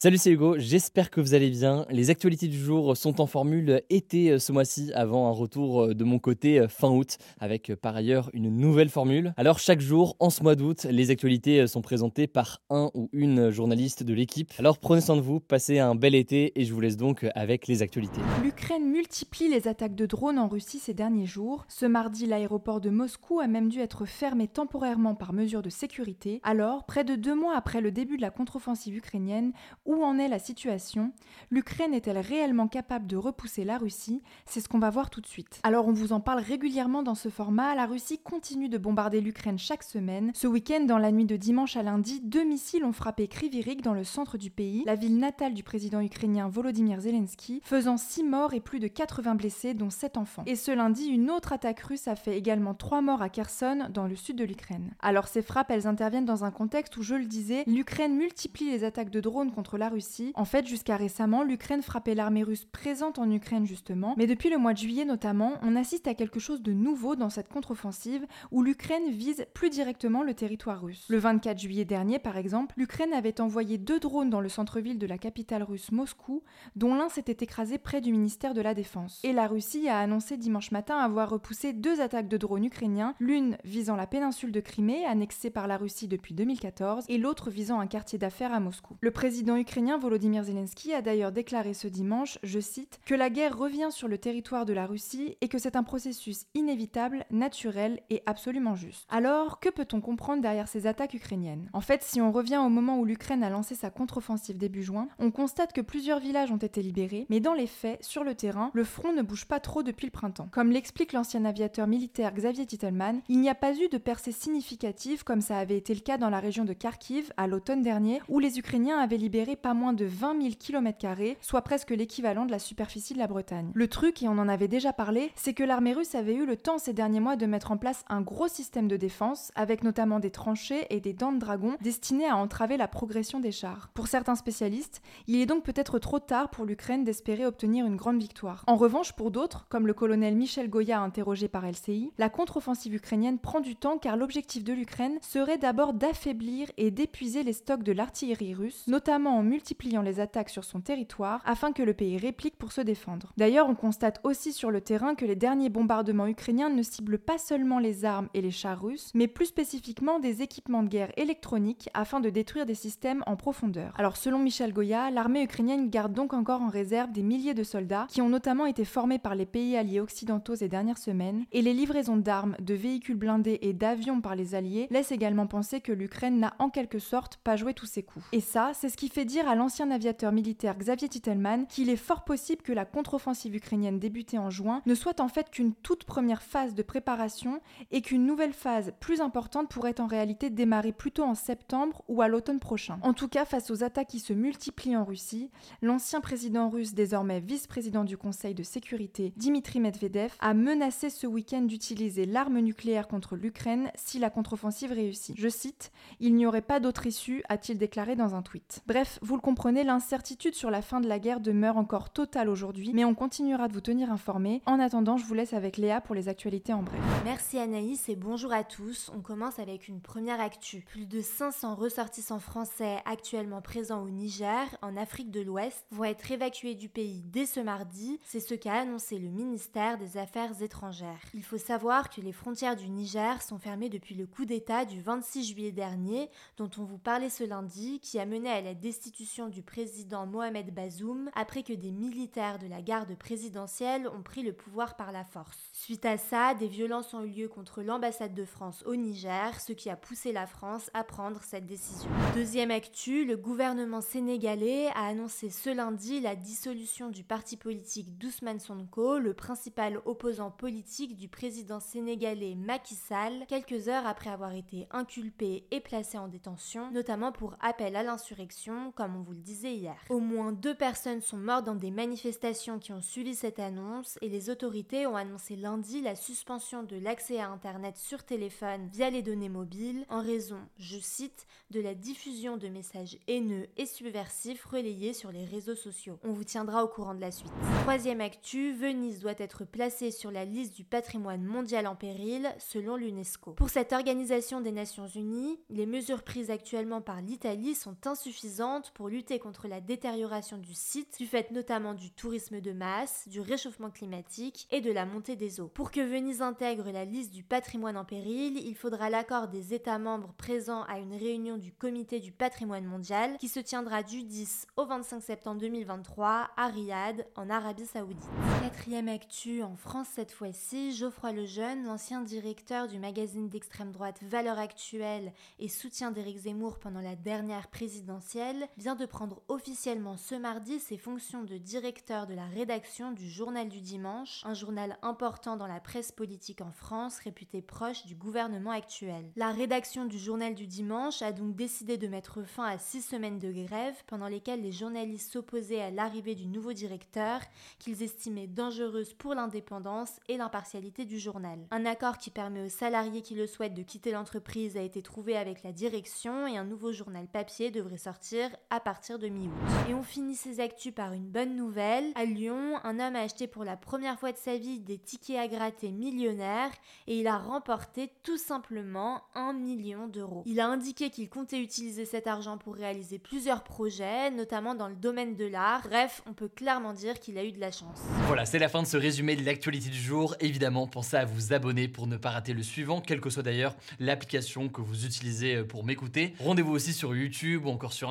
Salut, c'est Hugo, j'espère que vous allez bien. Les actualités du jour sont en formule été euh, ce mois-ci, avant un retour euh, de mon côté euh, fin août, avec par ailleurs une nouvelle formule. Alors chaque jour, en ce mois d'août, les actualités sont présentées par un ou une journaliste de l'équipe. Alors prenez soin de vous, passez un bel été et je vous laisse donc avec les actualités. L'Ukraine multiplie les attaques de drones en Russie ces derniers jours. Ce mardi, l'aéroport de Moscou a même dû être fermé temporairement par mesure de sécurité. Alors, près de deux mois après le début de la contre-offensive ukrainienne, où en est la situation L'Ukraine est-elle réellement capable de repousser la Russie? C'est ce qu'on va voir tout de suite. Alors on vous en parle régulièrement dans ce format, la Russie continue de bombarder l'Ukraine chaque semaine. Ce week-end, dans la nuit de dimanche à lundi, deux missiles ont frappé Krivirik dans le centre du pays, la ville natale du président ukrainien Volodymyr Zelensky, faisant 6 morts et plus de 80 blessés, dont 7 enfants. Et ce lundi, une autre attaque russe a fait également 3 morts à Kherson, dans le sud de l'Ukraine. Alors ces frappes, elles interviennent dans un contexte où, je le disais, l'Ukraine multiplie les attaques de drones contre la Russie. En fait, jusqu'à récemment, l'Ukraine frappait l'armée russe présente en Ukraine justement, mais depuis le mois de juillet notamment, on assiste à quelque chose de nouveau dans cette contre-offensive où l'Ukraine vise plus directement le territoire russe. Le 24 juillet dernier, par exemple, l'Ukraine avait envoyé deux drones dans le centre-ville de la capitale russe Moscou, dont l'un s'était écrasé près du ministère de la Défense. Et la Russie a annoncé dimanche matin avoir repoussé deux attaques de drones ukrainiens, l'une visant la péninsule de Crimée, annexée par la Russie depuis 2014, et l'autre visant un quartier d'affaires à Moscou. Le président ukrainien Volodymyr Zelensky a d'ailleurs déclaré ce dimanche, je cite, que la guerre revient sur le territoire de la Russie et que c'est un processus inévitable, naturel et absolument juste. Alors, que peut-on comprendre derrière ces attaques ukrainiennes? En fait, si on revient au moment où l'Ukraine a lancé sa contre-offensive début juin, on constate que plusieurs villages ont été libérés, mais dans les faits, sur le terrain, le front ne bouge pas trop depuis le printemps. Comme l'explique l'ancien aviateur militaire Xavier Titelman, il n'y a pas eu de percée significative comme ça avait été le cas dans la région de Kharkiv à l'automne dernier, où les Ukrainiens avaient libéré pas moins de 20 000 km, soit presque l'équivalent de la superficie de la Bretagne. Le truc, et on en avait déjà parlé, c'est que l'armée russe avait eu le temps ces derniers mois de mettre en place un gros système de défense, avec notamment des tranchées et des dents de dragon destinés à entraver la progression des chars. Pour certains spécialistes, il est donc peut-être trop tard pour l'Ukraine d'espérer obtenir une grande victoire. En revanche, pour d'autres, comme le colonel Michel Goya interrogé par LCI, la contre-offensive ukrainienne prend du temps car l'objectif de l'Ukraine serait d'abord d'affaiblir et d'épuiser les stocks de l'artillerie russe, notamment en multipliant les attaques sur son territoire afin que le pays réplique pour se défendre. D'ailleurs, on constate aussi sur le terrain que les derniers bombardements ukrainiens ne ciblent pas seulement les armes et les chars russes, mais plus spécifiquement des équipements de guerre électroniques afin de détruire des systèmes en profondeur. Alors selon Michel Goya, l'armée ukrainienne garde donc encore en réserve des milliers de soldats qui ont notamment été formés par les pays alliés occidentaux ces dernières semaines, et les livraisons d'armes, de véhicules blindés et d'avions par les alliés laissent également penser que l'Ukraine n'a en quelque sorte pas joué tous ses coups. Et ça, c'est ce qui fait dire à l'ancien aviateur militaire Xavier Titelman qu'il est fort possible que la contre-offensive ukrainienne débutée en juin ne soit en fait qu'une toute première phase de préparation et qu'une nouvelle phase plus importante pourrait en réalité démarrer plutôt en septembre ou à l'automne prochain. En tout cas, face aux attaques qui se multiplient en Russie, l'ancien président russe, désormais vice-président du Conseil de sécurité, Dimitri Medvedev, a menacé ce week-end d'utiliser l'arme nucléaire contre l'Ukraine si la contre-offensive réussit. Je cite Il n'y aurait pas d'autre issue, a-t-il déclaré dans un tweet. Bref, vous le comprenez, l'incertitude sur la fin de la guerre demeure encore totale aujourd'hui, mais on continuera de vous tenir informés. En attendant, je vous laisse avec Léa pour les actualités en bref. Merci Anaïs et bonjour à tous. On commence avec une première actu. Plus de 500 ressortissants français actuellement présents au Niger, en Afrique de l'Ouest, vont être évacués du pays dès ce mardi. C'est ce qu'a annoncé le ministère des Affaires étrangères. Il faut savoir que les frontières du Niger sont fermées depuis le coup d'État du 26 juillet dernier, dont on vous parlait ce lundi, qui a mené à la destitution du président Mohamed Bazoum après que des militaires de la garde présidentielle ont pris le pouvoir par la force. Suite à ça, des violences ont eu lieu contre l'ambassade de France au Niger, ce qui a poussé la France à prendre cette décision. Deuxième actu, le gouvernement sénégalais a annoncé ce lundi la dissolution du parti politique d'Ousmane Sonko, le principal opposant politique du président sénégalais Macky Sall, quelques heures après avoir été inculpé et placé en détention, notamment pour appel à l'insurrection, comme on vous le disait hier. Au moins deux personnes sont mortes dans des manifestations qui ont suivi cette annonce et les autorités ont annoncé lundi la suspension de l'accès à Internet sur téléphone via les données mobiles en raison, je cite, de la diffusion de messages haineux et subversifs relayés sur les réseaux sociaux. On vous tiendra au courant de la suite. Troisième actu, Venise doit être placée sur la liste du patrimoine mondial en péril selon l'UNESCO. Pour cette organisation des Nations Unies, les mesures prises actuellement par l'Italie sont insuffisantes pour lutter contre la détérioration du site, du fait notamment du tourisme de masse, du réchauffement climatique et de la montée des eaux. Pour que Venise intègre la liste du patrimoine en péril, il faudra l'accord des États membres présents à une réunion du Comité du patrimoine mondial qui se tiendra du 10 au 25 septembre 2023 à Riyad, en Arabie Saoudite. Quatrième actu en France cette fois-ci, Geoffroy Lejeune, l'ancien directeur du magazine d'extrême droite Valeurs Actuelles et soutien d'Éric Zemmour pendant la dernière présidentielle, vient de prendre officiellement ce mardi ses fonctions de directeur de la rédaction du Journal du Dimanche, un journal important dans la presse politique en France réputé proche du gouvernement actuel. La rédaction du Journal du Dimanche a donc décidé de mettre fin à six semaines de grève pendant lesquelles les journalistes s'opposaient à l'arrivée du nouveau directeur qu'ils estimaient dangereuse pour l'indépendance et l'impartialité du journal. Un accord qui permet aux salariés qui le souhaitent de quitter l'entreprise a été trouvé avec la direction et un nouveau journal papier devrait sortir à partir de mi-août. Et on finit ces actus par une bonne nouvelle. À Lyon, un homme a acheté pour la première fois de sa vie des tickets à gratter millionnaires et il a remporté tout simplement un million d'euros. Il a indiqué qu'il comptait utiliser cet argent pour réaliser plusieurs projets, notamment dans le domaine de l'art. Bref, on peut clairement dire qu'il a eu de la chance. Voilà, c'est la fin de ce résumé de l'actualité du jour. Évidemment, pensez à vous abonner pour ne pas rater le suivant, quelle que soit d'ailleurs l'application que vous utilisez pour m'écouter. Rendez-vous aussi sur YouTube ou encore sur